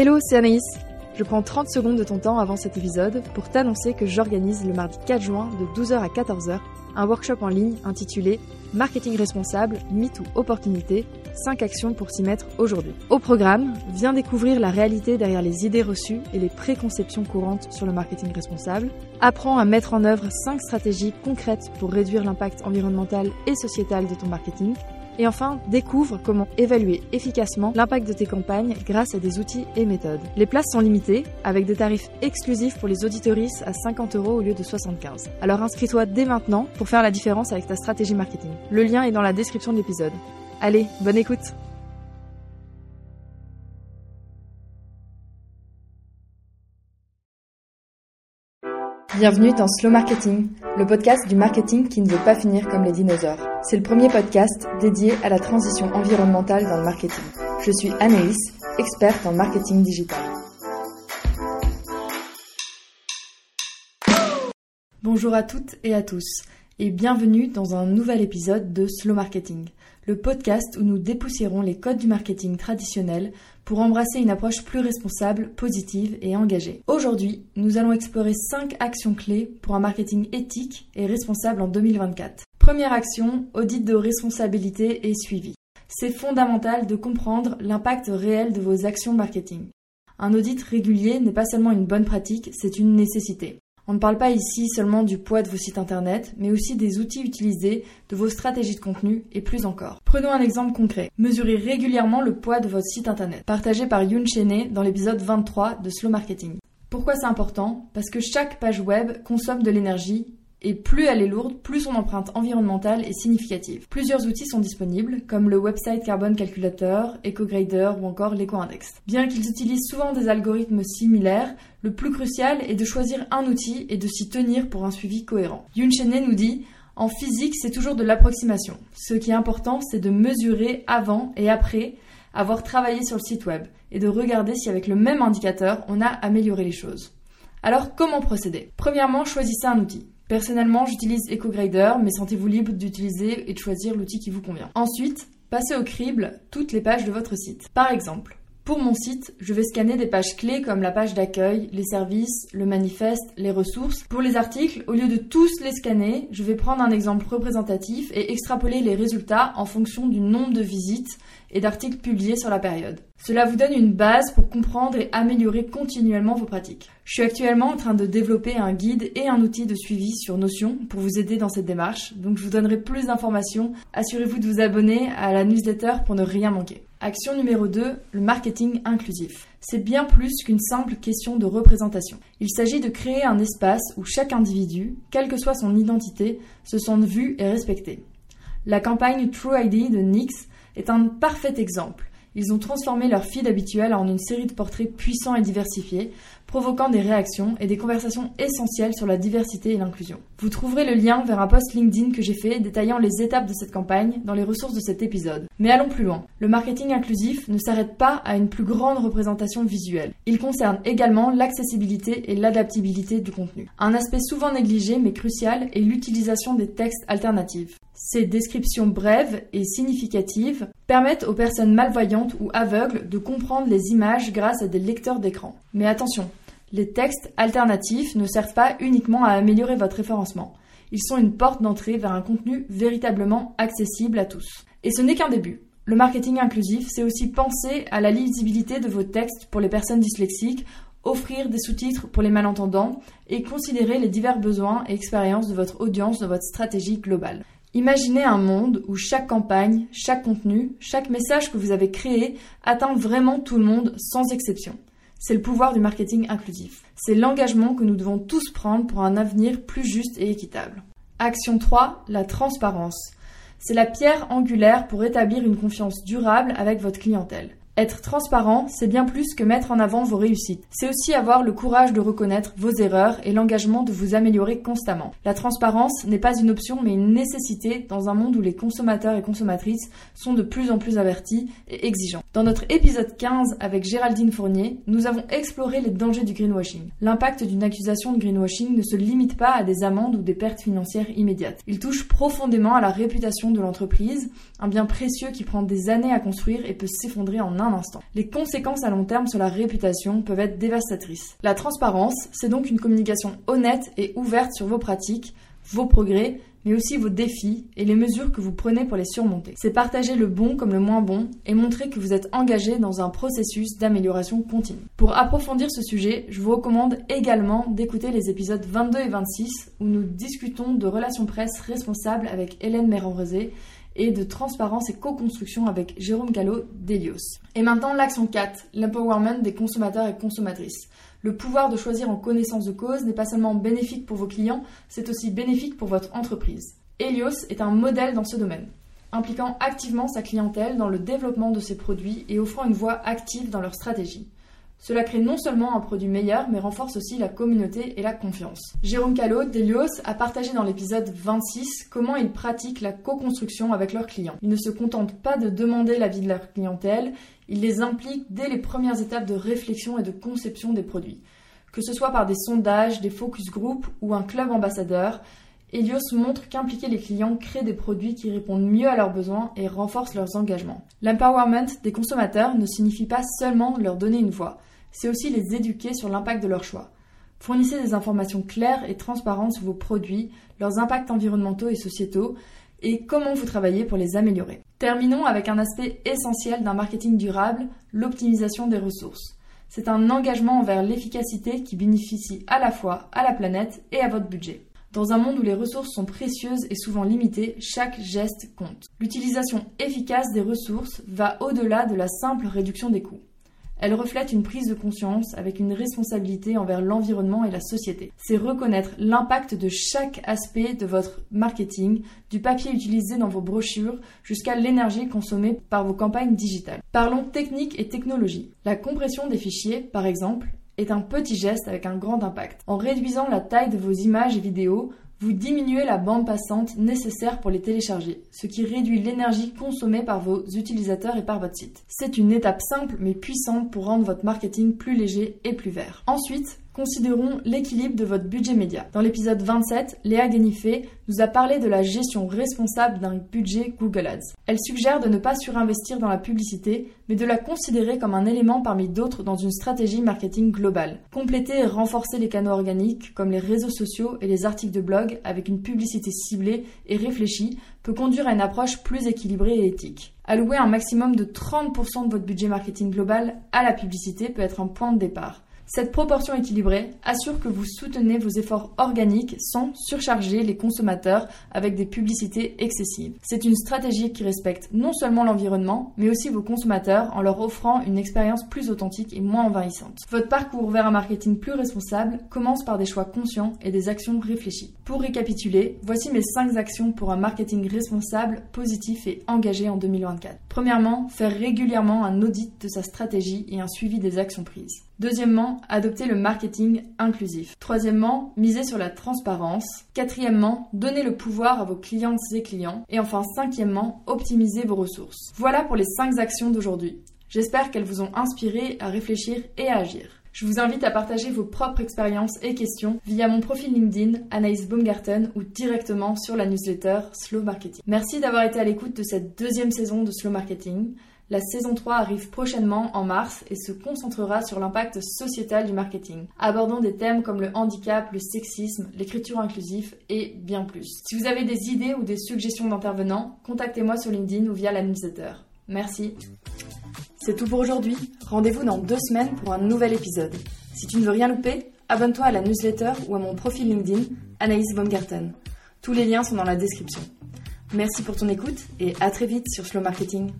Hello, c'est Anaïs. Je prends 30 secondes de ton temps avant cet épisode pour t'annoncer que j'organise le mardi 4 juin de 12h à 14h un workshop en ligne intitulé Marketing responsable, mythe ou opportunité, 5 actions pour s'y mettre aujourd'hui. Au programme, viens découvrir la réalité derrière les idées reçues et les préconceptions courantes sur le marketing responsable. Apprends à mettre en œuvre 5 stratégies concrètes pour réduire l'impact environnemental et sociétal de ton marketing et enfin, découvre comment évaluer efficacement l'impact de tes campagnes grâce à des outils et méthodes. Les places sont limitées, avec des tarifs exclusifs pour les auditoristes à 50 euros au lieu de 75. Alors inscris-toi dès maintenant pour faire la différence avec ta stratégie marketing. Le lien est dans la description de l'épisode. Allez, bonne écoute Bienvenue dans Slow Marketing, le podcast du marketing qui ne veut pas finir comme les dinosaures. C'est le premier podcast dédié à la transition environnementale dans le marketing. Je suis Anaïs, experte en marketing digital. Bonjour à toutes et à tous et bienvenue dans un nouvel épisode de Slow Marketing, le podcast où nous dépoussiérons les codes du marketing traditionnel pour embrasser une approche plus responsable, positive et engagée. Aujourd'hui, nous allons explorer 5 actions clés pour un marketing éthique et responsable en 2024. Première action, audit de responsabilité et suivi. C'est fondamental de comprendre l'impact réel de vos actions marketing. Un audit régulier n'est pas seulement une bonne pratique, c'est une nécessité. On ne parle pas ici seulement du poids de vos sites internet, mais aussi des outils utilisés, de vos stratégies de contenu et plus encore. Prenons un exemple concret. Mesurez régulièrement le poids de votre site internet, partagé par Yoon Cheney dans l'épisode 23 de Slow Marketing. Pourquoi c'est important? Parce que chaque page web consomme de l'énergie et plus elle est lourde, plus son empreinte environnementale est significative. Plusieurs outils sont disponibles, comme le website Carbon Calculator, EcoGrader ou encore l'EcoIndex. Bien qu'ils utilisent souvent des algorithmes similaires, le plus crucial est de choisir un outil et de s'y tenir pour un suivi cohérent. Yun nous dit en physique, c'est toujours de l'approximation. Ce qui est important, c'est de mesurer avant et après avoir travaillé sur le site web et de regarder si avec le même indicateur, on a amélioré les choses. Alors, comment procéder? Premièrement, choisissez un outil. Personnellement, j'utilise EcoGrader, mais sentez-vous libre d'utiliser et de choisir l'outil qui vous convient. Ensuite, passez au crible toutes les pages de votre site. Par exemple, pour mon site, je vais scanner des pages clés comme la page d'accueil, les services, le manifeste, les ressources. Pour les articles, au lieu de tous les scanner, je vais prendre un exemple représentatif et extrapoler les résultats en fonction du nombre de visites et d'articles publiés sur la période. Cela vous donne une base pour comprendre et améliorer continuellement vos pratiques. Je suis actuellement en train de développer un guide et un outil de suivi sur Notion pour vous aider dans cette démarche, donc je vous donnerai plus d'informations. Assurez-vous de vous abonner à la newsletter pour ne rien manquer. Action numéro 2, le marketing inclusif. C'est bien plus qu'une simple question de représentation. Il s'agit de créer un espace où chaque individu, quelle que soit son identité, se sente vu et respecté. La campagne True ID de NYX est un parfait exemple. Ils ont transformé leur feed habituel en une série de portraits puissants et diversifiés, provoquant des réactions et des conversations essentielles sur la diversité et l'inclusion. Vous trouverez le lien vers un post LinkedIn que j'ai fait détaillant les étapes de cette campagne dans les ressources de cet épisode. Mais allons plus loin. Le marketing inclusif ne s'arrête pas à une plus grande représentation visuelle. Il concerne également l'accessibilité et l'adaptabilité du contenu. Un aspect souvent négligé mais crucial est l'utilisation des textes alternatifs. Ces descriptions brèves et significatives permettent aux personnes malvoyantes ou aveugles de comprendre les images grâce à des lecteurs d'écran. Mais attention, les textes alternatifs ne servent pas uniquement à améliorer votre référencement. Ils sont une porte d'entrée vers un contenu véritablement accessible à tous. Et ce n'est qu'un début. Le marketing inclusif, c'est aussi penser à la lisibilité de vos textes pour les personnes dyslexiques, offrir des sous-titres pour les malentendants et considérer les divers besoins et expériences de votre audience dans votre stratégie globale. Imaginez un monde où chaque campagne, chaque contenu, chaque message que vous avez créé atteint vraiment tout le monde sans exception. C'est le pouvoir du marketing inclusif. C'est l'engagement que nous devons tous prendre pour un avenir plus juste et équitable. Action 3, la transparence. C'est la pierre angulaire pour établir une confiance durable avec votre clientèle. Être transparent, c'est bien plus que mettre en avant vos réussites. C'est aussi avoir le courage de reconnaître vos erreurs et l'engagement de vous améliorer constamment. La transparence n'est pas une option mais une nécessité dans un monde où les consommateurs et consommatrices sont de plus en plus avertis et exigeants. Dans notre épisode 15 avec Géraldine Fournier, nous avons exploré les dangers du greenwashing. L'impact d'une accusation de greenwashing ne se limite pas à des amendes ou des pertes financières immédiates. Il touche profondément à la réputation de l'entreprise, un bien précieux qui prend des années à construire et peut s'effondrer en un instant. Les conséquences à long terme sur la réputation peuvent être dévastatrices. La transparence, c'est donc une communication honnête et ouverte sur vos pratiques, vos progrès, mais aussi vos défis et les mesures que vous prenez pour les surmonter. C'est partager le bon comme le moins bon et montrer que vous êtes engagé dans un processus d'amélioration continue. Pour approfondir ce sujet, je vous recommande également d'écouter les épisodes 22 et 26 où nous discutons de relations presse responsables avec Hélène Méran-Rosé et de transparence et co-construction avec Jérôme Callot d'Elios. Et maintenant, l'action 4, l'empowerment des consommateurs et consommatrices. Le pouvoir de choisir en connaissance de cause n'est pas seulement bénéfique pour vos clients, c'est aussi bénéfique pour votre entreprise. Helios est un modèle dans ce domaine, impliquant activement sa clientèle dans le développement de ses produits et offrant une voix active dans leur stratégie. Cela crée non seulement un produit meilleur, mais renforce aussi la communauté et la confiance. Jérôme Callot d'Elios a partagé dans l'épisode 26 comment ils pratiquent la co-construction avec leurs clients. Ils ne se contentent pas de demander l'avis de leur clientèle, ils les impliquent dès les premières étapes de réflexion et de conception des produits. Que ce soit par des sondages, des focus group ou un club ambassadeur, Helios montre qu'impliquer les clients crée des produits qui répondent mieux à leurs besoins et renforcent leurs engagements. L'empowerment des consommateurs ne signifie pas seulement leur donner une voix c'est aussi les éduquer sur l'impact de leur choix. Fournissez des informations claires et transparentes sur vos produits, leurs impacts environnementaux et sociétaux, et comment vous travaillez pour les améliorer. Terminons avec un aspect essentiel d'un marketing durable, l'optimisation des ressources. C'est un engagement envers l'efficacité qui bénéficie à la fois à la planète et à votre budget. Dans un monde où les ressources sont précieuses et souvent limitées, chaque geste compte. L'utilisation efficace des ressources va au-delà de la simple réduction des coûts. Elle reflète une prise de conscience avec une responsabilité envers l'environnement et la société. C'est reconnaître l'impact de chaque aspect de votre marketing, du papier utilisé dans vos brochures jusqu'à l'énergie consommée par vos campagnes digitales. Parlons technique et technologie. La compression des fichiers, par exemple, est un petit geste avec un grand impact. En réduisant la taille de vos images et vidéos, vous diminuez la bande passante nécessaire pour les télécharger, ce qui réduit l'énergie consommée par vos utilisateurs et par votre site. C'est une étape simple mais puissante pour rendre votre marketing plus léger et plus vert. Ensuite, considérons l'équilibre de votre budget média. Dans l'épisode 27, Léa Guénifé nous a parlé de la gestion responsable d'un budget Google Ads. Elle suggère de ne pas surinvestir dans la publicité, mais de la considérer comme un élément parmi d'autres dans une stratégie marketing globale. Compléter et renforcer les canaux organiques comme les réseaux sociaux et les articles de blog avec une publicité ciblée et réfléchie peut conduire à une approche plus équilibrée et éthique. Allouer un maximum de 30% de votre budget marketing global à la publicité peut être un point de départ. Cette proportion équilibrée assure que vous soutenez vos efforts organiques sans surcharger les consommateurs avec des publicités excessives. C'est une stratégie qui respecte non seulement l'environnement, mais aussi vos consommateurs en leur offrant une expérience plus authentique et moins envahissante. Votre parcours vers un marketing plus responsable commence par des choix conscients et des actions réfléchies. Pour récapituler, voici mes 5 actions pour un marketing responsable, positif et engagé en 2024. Premièrement, faire régulièrement un audit de sa stratégie et un suivi des actions prises. Deuxièmement, adopter le marketing inclusif. Troisièmement, miser sur la transparence. Quatrièmement, donner le pouvoir à vos clientes et clients. Et enfin, cinquièmement, optimiser vos ressources. Voilà pour les cinq actions d'aujourd'hui. J'espère qu'elles vous ont inspiré à réfléchir et à agir. Je vous invite à partager vos propres expériences et questions via mon profil LinkedIn Anaïs Baumgarten ou directement sur la newsletter Slow Marketing. Merci d'avoir été à l'écoute de cette deuxième saison de Slow Marketing. La saison 3 arrive prochainement en mars et se concentrera sur l'impact sociétal du marketing, abordant des thèmes comme le handicap, le sexisme, l'écriture inclusive et bien plus. Si vous avez des idées ou des suggestions d'intervenants, contactez-moi sur LinkedIn ou via la newsletter. Merci. C'est tout pour aujourd'hui. Rendez-vous dans deux semaines pour un nouvel épisode. Si tu ne veux rien louper, abonne-toi à la newsletter ou à mon profil LinkedIn, Anaïs Baumgarten. Tous les liens sont dans la description. Merci pour ton écoute et à très vite sur Slow Marketing.